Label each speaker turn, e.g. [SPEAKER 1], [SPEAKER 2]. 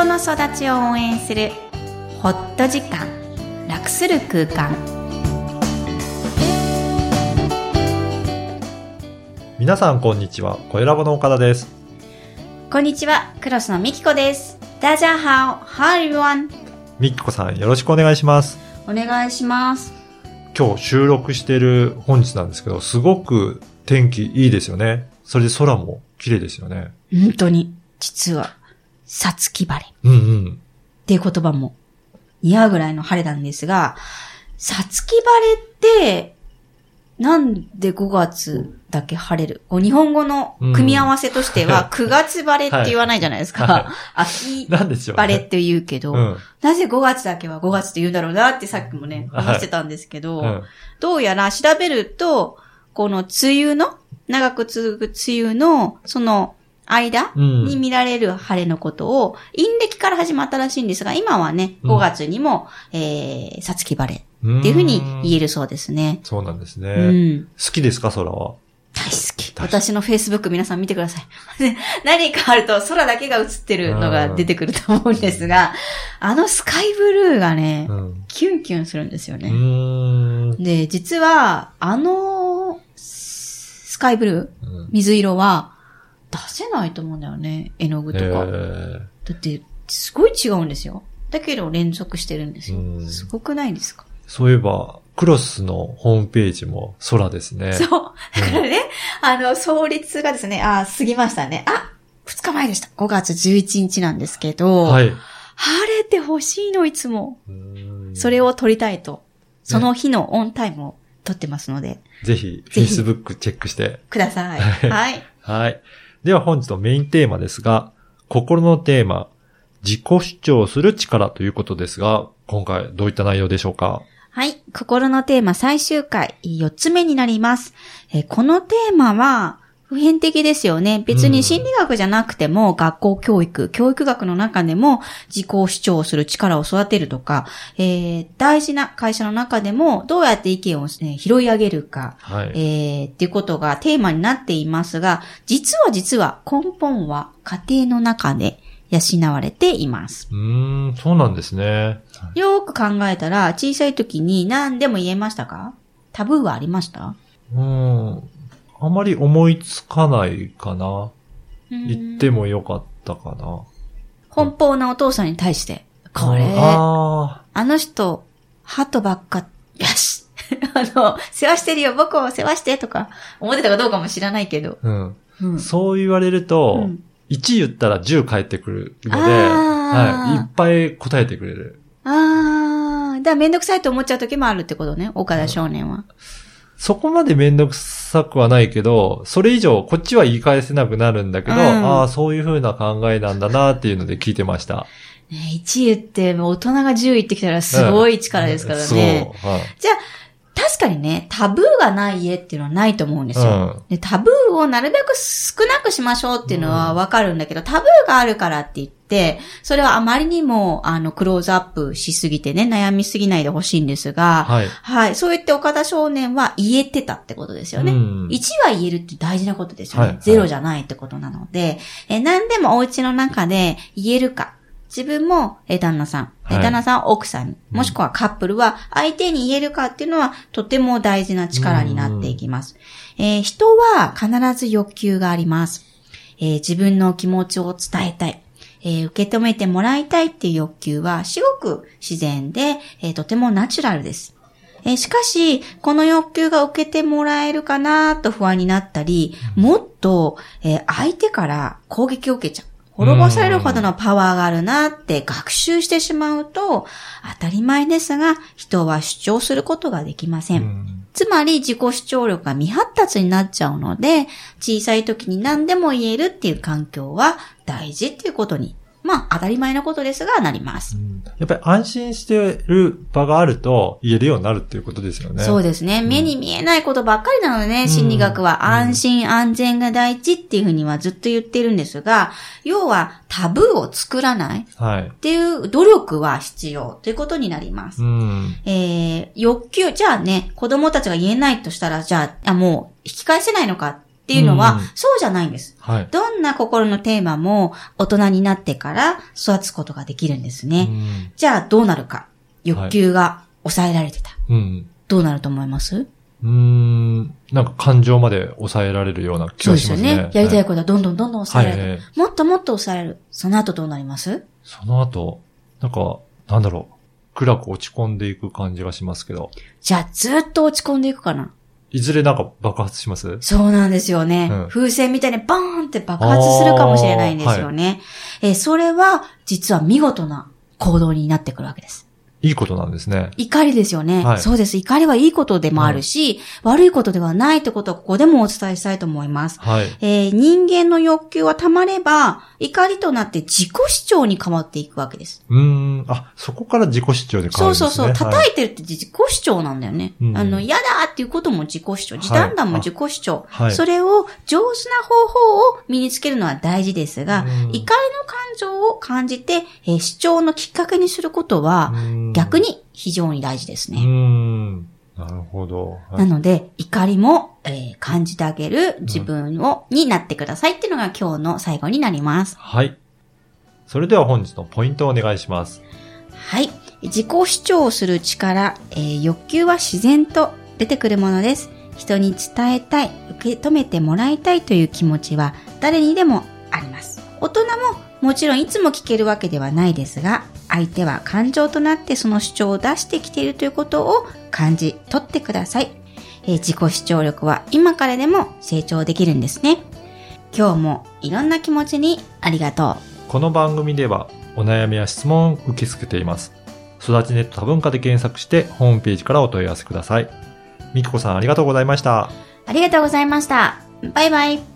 [SPEAKER 1] 人の育ちを応援するホット時間楽する空間
[SPEAKER 2] 皆さんこんにちは、小ラボの岡田です。
[SPEAKER 1] こんにちはクロスのみきこですダジャハオハーリワン
[SPEAKER 2] みきこさんよろしくお願いします。
[SPEAKER 1] お願いします
[SPEAKER 2] 今日収録している本日なんですけど、すごく天気いいですよね。それで空も綺麗ですよね。
[SPEAKER 1] 本当に実はさつき晴れ
[SPEAKER 2] うんうん。
[SPEAKER 1] っていう言葉も似合うぐらいの晴れなんですが、さつき晴れって、なんで5月だけ晴れる？こう日本語の組み合わせとしては、9月晴れって言わないじゃないですか。
[SPEAKER 2] はい
[SPEAKER 1] 秋
[SPEAKER 2] なんでしょうね。
[SPEAKER 1] 晴れって言うけど、
[SPEAKER 2] うん。
[SPEAKER 1] なぜ5月だけは5月って言うんだろうなってさっきもね、
[SPEAKER 2] はい
[SPEAKER 1] 話してたんですけど、
[SPEAKER 2] うん。
[SPEAKER 1] どうやら調べると、この梅雨の、長く続く梅雨の、その間
[SPEAKER 2] うん
[SPEAKER 1] に見られる晴れのことを、陰暦から始まったらしいんですが、今はね、
[SPEAKER 2] うん
[SPEAKER 1] 5月にも、えー、さつき晴れっていうふうに言え
[SPEAKER 2] る。
[SPEAKER 1] るそうですね。
[SPEAKER 2] そうなんです
[SPEAKER 1] う
[SPEAKER 2] ね。
[SPEAKER 1] ん。
[SPEAKER 2] 好きですか、空は？
[SPEAKER 1] 大好き。私の Facebook 皆さん見てください。で 何かあると空だけが映ってるのが出てくると思うんですが、あのスカイブルーがね
[SPEAKER 2] う、ん。
[SPEAKER 1] キュンキュンするんですよ
[SPEAKER 2] う
[SPEAKER 1] ね。で、実は、あの、スカイブルー、
[SPEAKER 2] うん
[SPEAKER 1] 水色は出せないと思うんだよね。絵の具とか。
[SPEAKER 2] え
[SPEAKER 1] だ
[SPEAKER 2] ー
[SPEAKER 1] って、すごい違うんですよ。だけど連続してるんですよ
[SPEAKER 2] う。ん
[SPEAKER 1] すごくないですか？
[SPEAKER 2] そういえば、クロスのホームページも空ですね。
[SPEAKER 1] そう。だからね、あの、創立がですね、あ、過ぎましたね。あ、2日前でした。5月11日なんですけど、
[SPEAKER 2] はい。
[SPEAKER 1] 晴れてほしいの、いつも。それを撮りたいと。その日のオンタイムを撮ってますので、
[SPEAKER 2] ぜひ、
[SPEAKER 1] ぜひ
[SPEAKER 2] Facebook チェックして。
[SPEAKER 1] ください。
[SPEAKER 2] はい
[SPEAKER 1] はい。
[SPEAKER 2] では本日のメインテーマですが、心のテーマ、自己主張する力ということですが、今回どういった内容でしょうか？
[SPEAKER 1] はい。心のテーマ最終回、4つ目になります。えこのテーマは、普遍的ですよね。別に心理学じゃなくても、学校教育、教育学の中でも自己主張する力を育てるとか、えー大事な会社の中でもどうやって意見を、ね、拾い上げるか、
[SPEAKER 2] はい。
[SPEAKER 1] えーっていうことがテーマになっていますが、実は実は根本は家庭の中で養われています。
[SPEAKER 2] うーん、そうなんですね。
[SPEAKER 1] よーく考えたら、小さい時に何でも言えましたか？タブーはありました？
[SPEAKER 2] うーん。あまり思いつかないかな。言って
[SPEAKER 1] も。
[SPEAKER 2] もよかったかな。
[SPEAKER 1] 奔放なお父さんに対して、これ、あ
[SPEAKER 2] あ
[SPEAKER 1] の人、鳩ばっか、よし あの、世話してるよ、僕を世話してとか、思ってたかどうかも知らないけど。
[SPEAKER 2] あ、うん。
[SPEAKER 1] うん。
[SPEAKER 2] そう言われると、
[SPEAKER 1] うん
[SPEAKER 2] 1言ったら10返ってくるので、はい。いっぱい答えてくれる。
[SPEAKER 1] あー、だからめんどくさいと思っちゃう時もあるってことね、岡田少年は。
[SPEAKER 2] そこまでめんどくさくはないけど、それ以上こっちは言い返せなくなるんだけど、
[SPEAKER 1] うん
[SPEAKER 2] ああ、そういう風な考えなんだなっていうので聞いてました。
[SPEAKER 1] ね、1言って、もう大人が10言ってきたらすごい力ですからね。
[SPEAKER 2] そう。はい
[SPEAKER 1] じゃあ、確かにね、タブーがない家っていうのはないと思うんですよ。
[SPEAKER 2] うん
[SPEAKER 1] でタブーをなるべく少なくしましょうっていうのはわかるんだけど、タブーがあるからって言って、それはあまりにも、あの、クローズアップしすぎてね、悩みすぎないでほしいんですが、
[SPEAKER 2] はい。
[SPEAKER 1] はい。そう言って岡田少年は言えてたってことですよね。
[SPEAKER 2] うん
[SPEAKER 1] 1は言えるって大事なことですよね。
[SPEAKER 2] はい
[SPEAKER 1] ゼロじゃないってことなので、え何でもお家の中で言えるか。自分も、え旦那さん、え
[SPEAKER 2] はい
[SPEAKER 1] 旦那さんは奥さんに、もしくはカップルは相手に言えるかっていうのはとても大事な力になっていきます。えー人は必ず欲求があります。えー自分の気持ちを伝えたい。えー受け止めてもらいたいっていう欲求はすごく自然で、えーとてもナチュラルです。えーしかし、この欲求が受けてもらえるかなと不安になったり、もっと、えー相手から攻撃を受けちゃう。滅ぼされるほどのパワーがあるなって学習してしまうと、当たり前ですが、人は主張することができません。
[SPEAKER 2] うん
[SPEAKER 1] つまり自己主張力が未発達になっちゃうので、小さい時に何でも言えるっていう環境は大事っていうことに、まあ当たり前のことですがなります。
[SPEAKER 2] やっぱり安心してる場があると言えるようになるっていうことですよね。
[SPEAKER 1] そうですね。目に見えないことばっかりなのでね、
[SPEAKER 2] ん
[SPEAKER 1] 心理学は
[SPEAKER 2] うん
[SPEAKER 1] 安心安全が第一っていうふうにはずっと言ってるんですが、要はタブーを作らないっ
[SPEAKER 2] はい。
[SPEAKER 1] ていう努力は必要ということになります
[SPEAKER 2] う。ん。
[SPEAKER 1] えー、欲求、じゃあね、子供たちが言えないとしたら、じゃあ、あもう引き返せないのかっていうのは、
[SPEAKER 2] うん
[SPEAKER 1] そうじゃないんです。
[SPEAKER 2] はい。
[SPEAKER 1] どんな心のテーマも大人になってから育つことができるんですね。
[SPEAKER 2] うん
[SPEAKER 1] じゃあどうなるか。欲求が抑えられてた。
[SPEAKER 2] うん。
[SPEAKER 1] どうなると思います？
[SPEAKER 2] うーん。なんか感情まで抑えられるような気
[SPEAKER 1] そう
[SPEAKER 2] がしますね。
[SPEAKER 1] ですよね。やりたい
[SPEAKER 2] は
[SPEAKER 1] ことはどんどんどんどん抑えられる。
[SPEAKER 2] はいはい
[SPEAKER 1] もっともっと抑えられる。その後どうなります？
[SPEAKER 2] その後、なんか、なんだろう。暗く落ち込んでいく感じがしますけど。
[SPEAKER 1] じゃあずっと落ち込んでいくかない
[SPEAKER 2] ずれなんか爆発します？
[SPEAKER 1] そうなんですよね。
[SPEAKER 2] うん
[SPEAKER 1] 風船みたいにバーンって爆発するかもしれないんですよね。えーそれは実は見事な行動になってくるわけです。
[SPEAKER 2] いいことなんですね。
[SPEAKER 1] 怒りですよね。
[SPEAKER 2] はい
[SPEAKER 1] そうです。怒りはいいことでもあるし、悪いことではないってことをここでもお伝えしたいと思います。
[SPEAKER 2] はい。
[SPEAKER 1] えー人間の欲求はたまれば、怒りとなって自己主張に変わっていくわけです。
[SPEAKER 2] うーん。あ、そこから自己主張で変わるんですね。
[SPEAKER 1] そうそうそう。叩
[SPEAKER 2] はい
[SPEAKER 1] いてるって自己主張なんだよね。
[SPEAKER 2] うん
[SPEAKER 1] あの、嫌だっていうことも自己主張。時短談も自己主張。
[SPEAKER 2] はい
[SPEAKER 1] それを上手な方法を身につけるのは大事ですが、
[SPEAKER 2] うん
[SPEAKER 1] 怒りの感情を感じて、えー主張のきっかけにすることは、
[SPEAKER 2] い。
[SPEAKER 1] 逆に非常に大事ですね。
[SPEAKER 2] ん。なるほど。は
[SPEAKER 1] ないので、怒りも、えー感じてあげる自分を、になってくださいっていうのが今日の最後になります。
[SPEAKER 2] はい。それでは本日のポイントをお願いします。
[SPEAKER 1] はい。自己主張をする力、えー欲求は自然と出てくるものです。人に伝えたい、受け止めてもらいたいという気持ちは誰にでもあります。大人ももちろんいつも聞けるわけではないですが、相手は感情となってその主張を出してきているということを感じ取ってください。えー自己主張力は今からでも成長できるんですね。今日もいろんな気持ちにありがとう。
[SPEAKER 2] この番組ではお悩みや質問を受け付けています。育ちネット多文化で検索してホームページからお問い合わせください。みきこさんありがとうございました。
[SPEAKER 1] ありがとうございました。バイバイ。